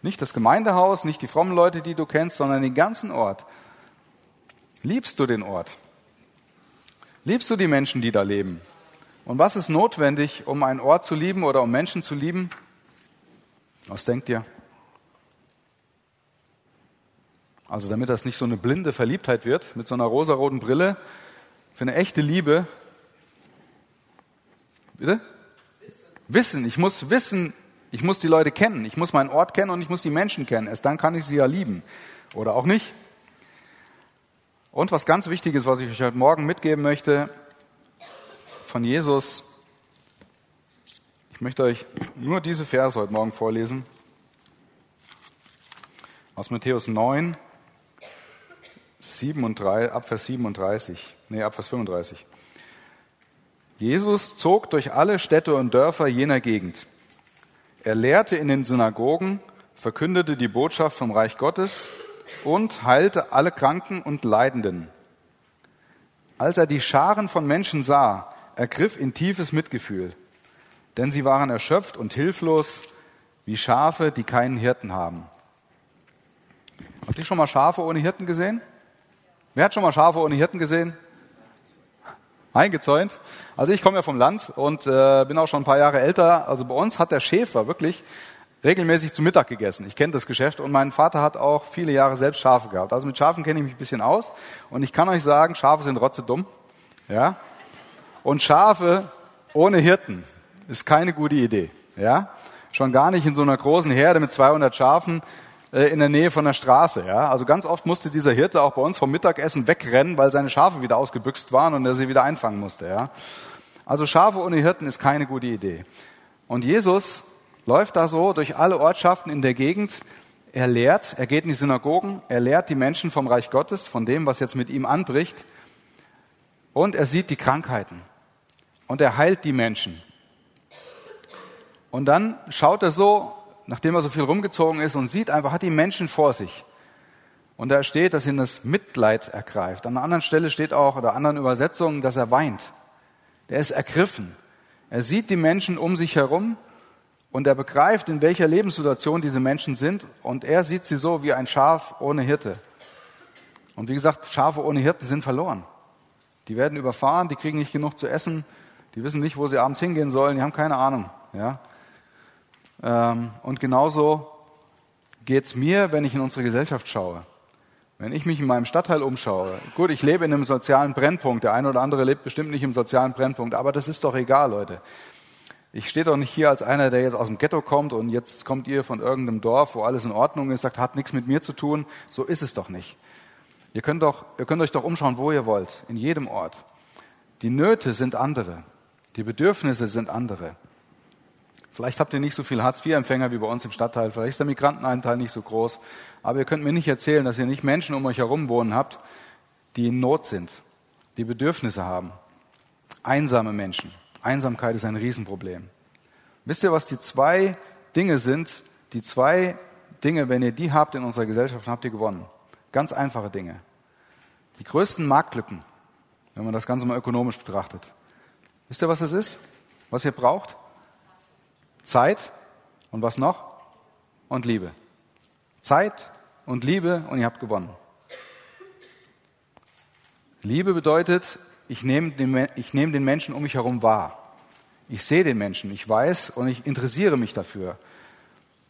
Nicht das Gemeindehaus, nicht die frommen Leute, die du kennst, sondern den ganzen Ort. Liebst du den Ort? Liebst du die Menschen, die da leben? Und was ist notwendig, um einen Ort zu lieben oder um Menschen zu lieben? Was denkt ihr? Also damit das nicht so eine blinde Verliebtheit wird, mit so einer rosaroten Brille, für eine echte Liebe. Bitte? Wissen. wissen. Ich muss wissen, ich muss die Leute kennen. Ich muss meinen Ort kennen und ich muss die Menschen kennen. Erst dann kann ich sie ja lieben. Oder auch nicht. Und was ganz wichtig ist, was ich euch heute Morgen mitgeben möchte, von Jesus. Ich möchte euch nur diese Verse heute Morgen vorlesen. Aus Matthäus 9, 37, ab Vers 37, nee, ab Vers 35. Jesus zog durch alle Städte und Dörfer jener Gegend. Er lehrte in den Synagogen, verkündete die Botschaft vom Reich Gottes und heilte alle Kranken und Leidenden. Als er die Scharen von Menschen sah, ergriff ihn tiefes Mitgefühl, denn sie waren erschöpft und hilflos wie Schafe, die keinen Hirten haben. Habt ihr schon mal Schafe ohne Hirten gesehen? Wer hat schon mal Schafe ohne Hirten gesehen? Eingezäunt. Also ich komme ja vom Land und äh, bin auch schon ein paar Jahre älter. Also bei uns hat der Schäfer wirklich regelmäßig zu Mittag gegessen. Ich kenne das Geschäft und mein Vater hat auch viele Jahre selbst Schafe gehabt. Also mit Schafen kenne ich mich ein bisschen aus und ich kann euch sagen, Schafe sind rotze dumm. Ja? Und Schafe ohne Hirten ist keine gute Idee. Ja? Schon gar nicht in so einer großen Herde mit 200 Schafen in der Nähe von der Straße. Ja? Also ganz oft musste dieser Hirte auch bei uns vom Mittagessen wegrennen, weil seine Schafe wieder ausgebüxt waren und er sie wieder einfangen musste. Ja? Also Schafe ohne Hirten ist keine gute Idee. Und Jesus läuft da so durch alle Ortschaften in der Gegend. Er lehrt, er geht in die Synagogen, er lehrt die Menschen vom Reich Gottes, von dem, was jetzt mit ihm anbricht. Und er sieht die Krankheiten und er heilt die Menschen. Und dann schaut er so, nachdem er so viel rumgezogen ist und sieht einfach, hat die Menschen vor sich. Und da steht, dass ihn das Mitleid ergreift. An einer anderen Stelle steht auch, oder anderen Übersetzungen, dass er weint. Der ist ergriffen. Er sieht die Menschen um sich herum und er begreift, in welcher Lebenssituation diese Menschen sind. Und er sieht sie so wie ein Schaf ohne Hirte. Und wie gesagt, Schafe ohne Hirten sind verloren. Die werden überfahren, die kriegen nicht genug zu essen, die wissen nicht, wo sie abends hingehen sollen, die haben keine Ahnung. Ja? Ähm, und genauso geht's mir, wenn ich in unsere Gesellschaft schaue. Wenn ich mich in meinem Stadtteil umschaue, gut, ich lebe in einem sozialen Brennpunkt, der eine oder andere lebt bestimmt nicht im sozialen Brennpunkt, aber das ist doch egal, Leute. Ich stehe doch nicht hier als einer, der jetzt aus dem Ghetto kommt und jetzt kommt ihr von irgendeinem Dorf, wo alles in Ordnung ist, sagt, hat nichts mit mir zu tun. So ist es doch nicht. Ihr könnt, doch, ihr könnt euch doch umschauen, wo ihr wollt, in jedem Ort. Die Nöte sind andere, die Bedürfnisse sind andere. Vielleicht habt ihr nicht so viel Hartz-IV-Empfänger wie bei uns im Stadtteil, vielleicht ist der Migrantenanteil nicht so groß, aber ihr könnt mir nicht erzählen, dass ihr nicht Menschen um euch herum wohnen habt, die in Not sind, die Bedürfnisse haben. Einsame Menschen. Einsamkeit ist ein Riesenproblem. Wisst ihr, was die zwei Dinge sind? Die zwei Dinge, wenn ihr die habt in unserer Gesellschaft, habt ihr gewonnen. Ganz einfache Dinge. Die größten Marktlücken, wenn man das Ganze mal ökonomisch betrachtet. Wisst ihr, was das ist? Was ihr braucht? Zeit und was noch? Und Liebe. Zeit und Liebe und ihr habt gewonnen. Liebe bedeutet, ich nehme den, ich nehme den Menschen um mich herum wahr. Ich sehe den Menschen, ich weiß und ich interessiere mich dafür.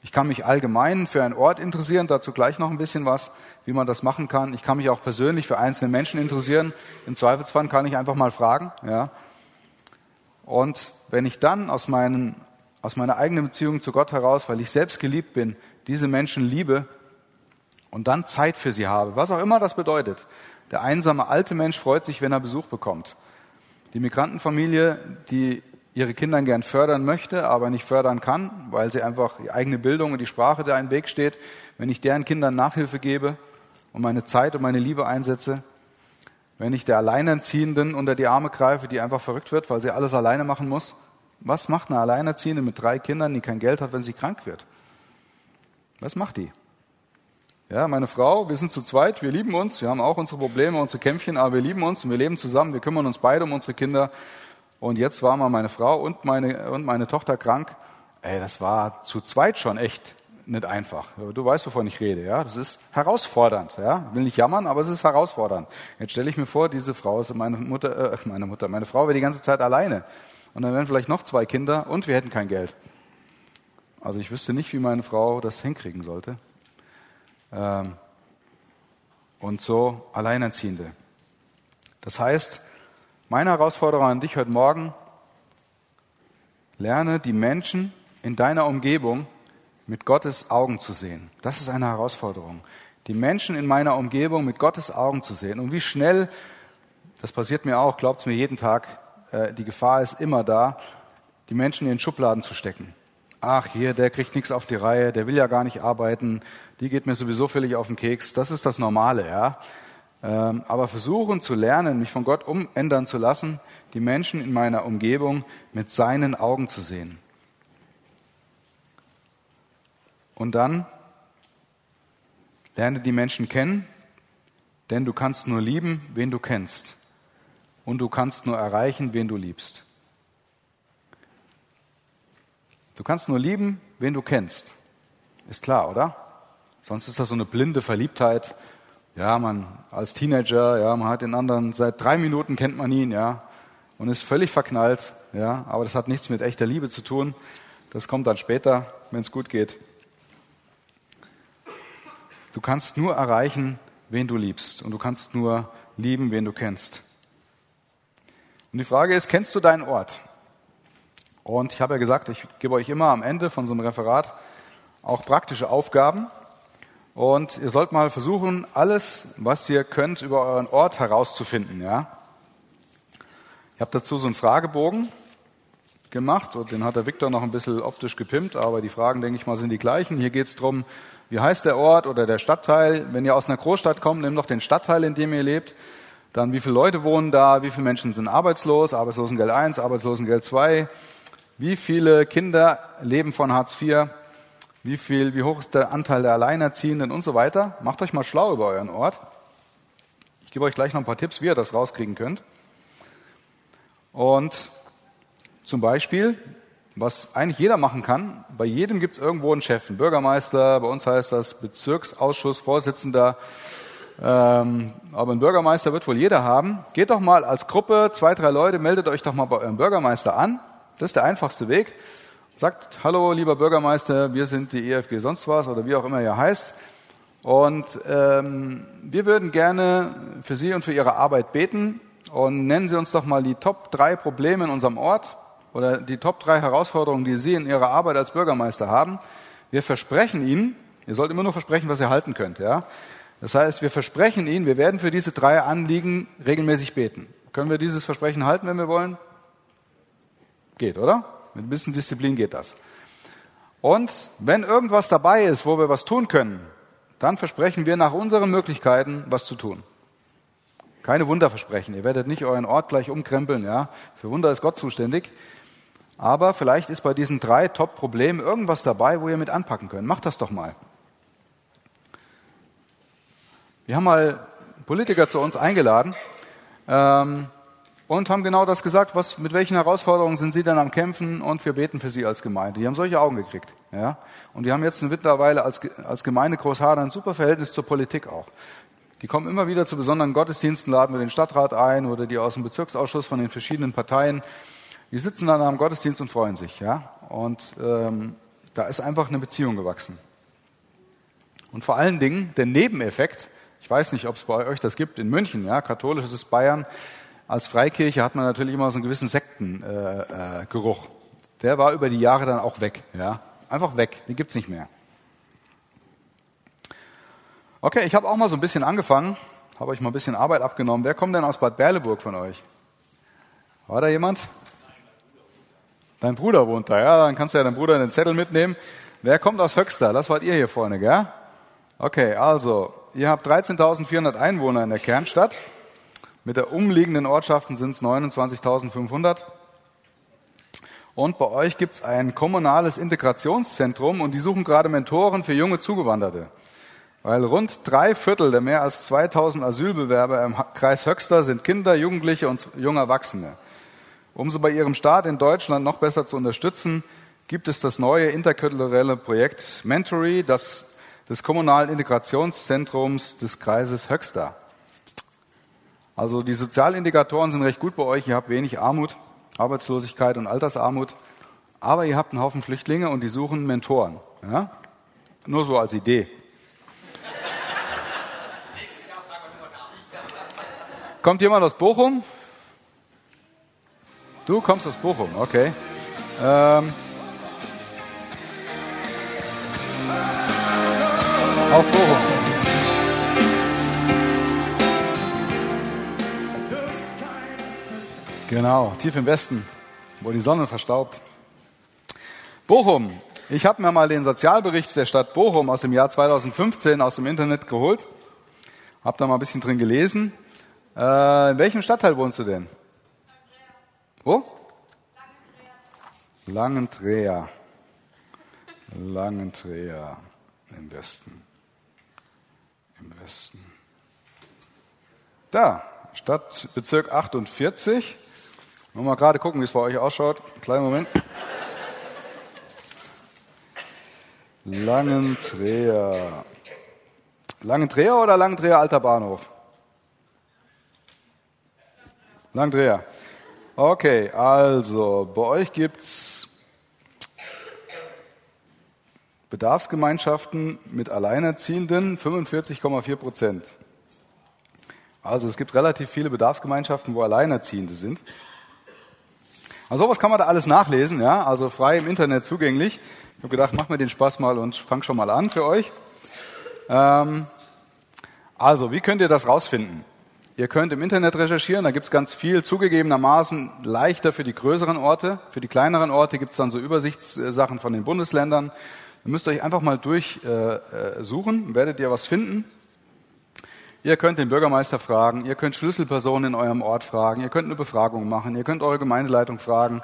Ich kann mich allgemein für einen Ort interessieren, dazu gleich noch ein bisschen was, wie man das machen kann. Ich kann mich auch persönlich für einzelne Menschen interessieren. Im Zweifelsfall kann ich einfach mal fragen. Ja. Und wenn ich dann aus, meinen, aus meiner eigenen Beziehung zu Gott heraus, weil ich selbst geliebt bin, diese Menschen liebe und dann Zeit für sie habe, was auch immer das bedeutet. Der einsame alte Mensch freut sich, wenn er Besuch bekommt. Die Migrantenfamilie, die ihre Kinder gern fördern möchte, aber nicht fördern kann, weil sie einfach die eigene Bildung und die Sprache da im Weg steht, wenn ich deren Kindern Nachhilfe gebe und meine Zeit und meine Liebe einsetze, wenn ich der Alleinerziehenden unter die Arme greife, die einfach verrückt wird, weil sie alles alleine machen muss. Was macht eine Alleinerziehende mit drei Kindern, die kein Geld hat, wenn sie krank wird? Was macht die? Ja, meine Frau, wir sind zu zweit, wir lieben uns, wir haben auch unsere Probleme, unsere Kämpfchen, aber wir lieben uns und wir leben zusammen, wir kümmern uns beide um unsere Kinder und jetzt war mal meine Frau und meine, und meine Tochter krank. Ey, das war zu zweit schon echt nicht einfach. Du weißt, wovon ich rede, ja. Das ist herausfordernd, ja. Will nicht jammern, aber es ist herausfordernd. Jetzt stelle ich mir vor, diese Frau ist meine Mutter, äh, meine Mutter, meine Frau wäre die ganze Zeit alleine. Und dann wären vielleicht noch zwei Kinder und wir hätten kein Geld. Also ich wüsste nicht, wie meine Frau das hinkriegen sollte. Ähm, und so Alleinerziehende. Das heißt, meine Herausforderung an dich heute Morgen, lerne die Menschen in deiner Umgebung mit Gottes Augen zu sehen. Das ist eine Herausforderung. Die Menschen in meiner Umgebung mit Gottes Augen zu sehen. Und wie schnell, das passiert mir auch, glaubt es mir jeden Tag, äh, die Gefahr ist immer da, die Menschen in den Schubladen zu stecken. Ach, hier, der kriegt nichts auf die Reihe, der will ja gar nicht arbeiten, die geht mir sowieso völlig auf den Keks. Das ist das Normale, ja. Ähm, aber versuchen zu lernen, mich von Gott umändern zu lassen, die Menschen in meiner Umgebung mit seinen Augen zu sehen. Und dann lerne die Menschen kennen, denn du kannst nur lieben, wen du kennst. Und du kannst nur erreichen, wen du liebst. Du kannst nur lieben, wen du kennst. Ist klar, oder? Sonst ist das so eine blinde Verliebtheit, ja, man als Teenager, ja, man hat den anderen seit drei Minuten kennt man ihn, ja, und ist völlig verknallt, ja, aber das hat nichts mit echter Liebe zu tun. Das kommt dann später, wenn es gut geht. Du kannst nur erreichen, wen du liebst, und du kannst nur lieben, wen du kennst. Und die Frage ist, kennst du deinen Ort? Und ich habe ja gesagt, ich gebe euch immer am Ende von so einem Referat auch praktische Aufgaben. Und ihr sollt mal versuchen, alles, was ihr könnt, über euren Ort herauszufinden. Ja? Ich habe dazu so einen Fragebogen gemacht und den hat der Viktor noch ein bisschen optisch gepimpt, aber die Fragen, denke ich mal, sind die gleichen. Hier geht es darum, wie heißt der Ort oder der Stadtteil. Wenn ihr aus einer Großstadt kommt, nehmt doch den Stadtteil, in dem ihr lebt. Dann, wie viele Leute wohnen da, wie viele Menschen sind arbeitslos, Arbeitslosengeld 1, Arbeitslosengeld 2, wie viele Kinder leben von Hartz IV, wie viel, wie hoch ist der Anteil der Alleinerziehenden und so weiter. Macht euch mal schlau über euren Ort. Ich gebe euch gleich noch ein paar Tipps, wie ihr das rauskriegen könnt. Und zum Beispiel, was eigentlich jeder machen kann, bei jedem gibt es irgendwo einen Chef, einen Bürgermeister, bei uns heißt das Bezirksausschussvorsitzender, ähm, aber einen Bürgermeister wird wohl jeder haben. Geht doch mal als Gruppe, zwei, drei Leute, meldet euch doch mal bei eurem Bürgermeister an. Das ist der einfachste Weg. Sagt, hallo lieber Bürgermeister, wir sind die EFG sonst was oder wie auch immer ihr heißt. Und ähm, wir würden gerne für Sie und für Ihre Arbeit beten und nennen Sie uns doch mal die Top drei Probleme in unserem Ort oder die Top drei Herausforderungen, die Sie in Ihrer Arbeit als Bürgermeister haben. Wir versprechen Ihnen, ihr sollt immer nur versprechen, was ihr halten könnt, ja. Das heißt, wir versprechen Ihnen, wir werden für diese drei Anliegen regelmäßig beten. Können wir dieses Versprechen halten, wenn wir wollen? Geht, oder? Mit ein bisschen Disziplin geht das. Und wenn irgendwas dabei ist, wo wir was tun können, dann versprechen wir nach unseren Möglichkeiten, was zu tun. Keine Wunderversprechen. Ihr werdet nicht euren Ort gleich umkrempeln, ja. Für Wunder ist Gott zuständig. Aber vielleicht ist bei diesen drei Top-Problemen irgendwas dabei, wo ihr mit anpacken könnt. Macht das doch mal. Wir haben mal Politiker zu uns eingeladen ähm, und haben genau das gesagt, was, mit welchen Herausforderungen sind sie denn am Kämpfen und wir beten für sie als Gemeinde. Die haben solche Augen gekriegt. Ja? Und die haben jetzt mittlerweile als, als Gemeinde Großhader ein super Verhältnis zur Politik auch. Die kommen immer wieder zu besonderen Gottesdiensten, laden wir den Stadtrat ein oder die aus dem Bezirksausschuss von den verschiedenen Parteien. Die sitzen dann am Gottesdienst und freuen sich. Ja? Und ähm, da ist einfach eine Beziehung gewachsen. Und vor allen Dingen der Nebeneffekt, ich weiß nicht, ob es bei euch das gibt in München, ja, katholisch ist es Bayern. Als Freikirche hat man natürlich immer so einen gewissen Sektengeruch. Äh, äh, Der war über die Jahre dann auch weg, ja, einfach weg. Den gibt's nicht mehr. Okay, ich habe auch mal so ein bisschen angefangen, habe euch mal ein bisschen Arbeit abgenommen. Wer kommt denn aus Bad Berleburg von euch? War da jemand? Dein Bruder wohnt da, ja, dann kannst du ja deinen Bruder den Zettel mitnehmen. Wer kommt aus Höxter? Das wart ihr hier vorne, gell? Okay, also Ihr habt 13.400 Einwohner in der Kernstadt. Mit der umliegenden Ortschaften sind es 29.500. Und bei euch gibt es ein kommunales Integrationszentrum und die suchen gerade Mentoren für junge Zugewanderte. Weil rund drei Viertel der mehr als 2000 Asylbewerber im Kreis Höxter sind Kinder, Jugendliche und junge Erwachsene. Um sie bei ihrem Start in Deutschland noch besser zu unterstützen, gibt es das neue interkulturelle Projekt Mentory, das des Kommunalen Integrationszentrums des Kreises Höxter. Also die Sozialindikatoren sind recht gut bei euch. Ihr habt wenig Armut, Arbeitslosigkeit und Altersarmut. Aber ihr habt einen Haufen Flüchtlinge und die suchen Mentoren. Ja? Nur so als Idee. Kommt jemand aus Bochum? Du kommst aus Bochum, okay. Ähm, auf Bochum. Genau, tief im Westen, wo die Sonne verstaubt. Bochum. Ich habe mir mal den Sozialbericht der Stadt Bochum aus dem Jahr 2015 aus dem Internet geholt. Hab da mal ein bisschen drin gelesen. Äh, in welchem Stadtteil wohnst du denn? Wo? Langendreher. Langendreher im Westen im Westen. Da, Stadtbezirk 48. Wollen wir mal gerade gucken, wie es bei euch ausschaut. Kleinen Moment. Langendreher. Langendreher oder Langendreher Alter Bahnhof? Langendreher. Okay, also bei euch gibt es Bedarfsgemeinschaften mit Alleinerziehenden 45,4 Prozent. Also es gibt relativ viele Bedarfsgemeinschaften, wo Alleinerziehende sind. Also sowas kann man da alles nachlesen, ja, also frei im Internet zugänglich. Ich habe gedacht, mach mir den Spaß mal und fang schon mal an für euch. Ähm, also, wie könnt ihr das rausfinden? Ihr könnt im Internet recherchieren, da gibt's ganz viel, zugegebenermaßen leichter für die größeren Orte. Für die kleineren Orte gibt's dann so Übersichtssachen von den Bundesländern. Ihr müsst euch einfach mal durchsuchen, äh, werdet ihr was finden. Ihr könnt den Bürgermeister fragen, ihr könnt Schlüsselpersonen in eurem Ort fragen, ihr könnt eine Befragung machen, ihr könnt eure Gemeindeleitung fragen,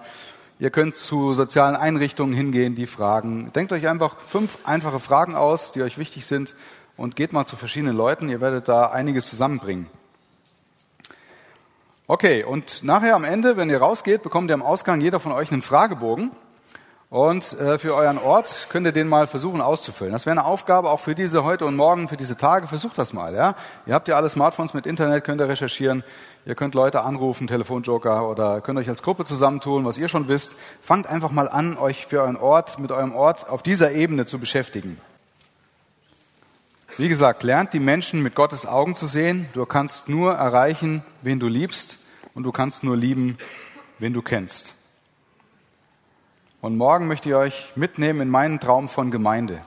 Ihr könnt zu sozialen Einrichtungen hingehen, die fragen. Denkt euch einfach fünf einfache Fragen aus, die euch wichtig sind und geht mal zu verschiedenen Leuten. Ihr werdet da einiges zusammenbringen. Okay, und nachher am Ende, wenn ihr rausgeht, bekommt ihr am Ausgang jeder von euch einen Fragebogen. Und äh, für euren Ort könnt ihr den mal versuchen auszufüllen. Das wäre eine Aufgabe auch für diese heute und morgen, für diese Tage. Versucht das mal. Ja? Ihr habt ja alle Smartphones mit Internet, könnt ihr recherchieren. Ihr könnt Leute anrufen, Telefonjoker oder könnt euch als Gruppe zusammentun, was ihr schon wisst. Fangt einfach mal an, euch für euren Ort, mit eurem Ort auf dieser Ebene zu beschäftigen. Wie gesagt, lernt die Menschen mit Gottes Augen zu sehen. Du kannst nur erreichen, wen du liebst, und du kannst nur lieben, wen du kennst. Und morgen möchte ich euch mitnehmen in meinen Traum von Gemeinde.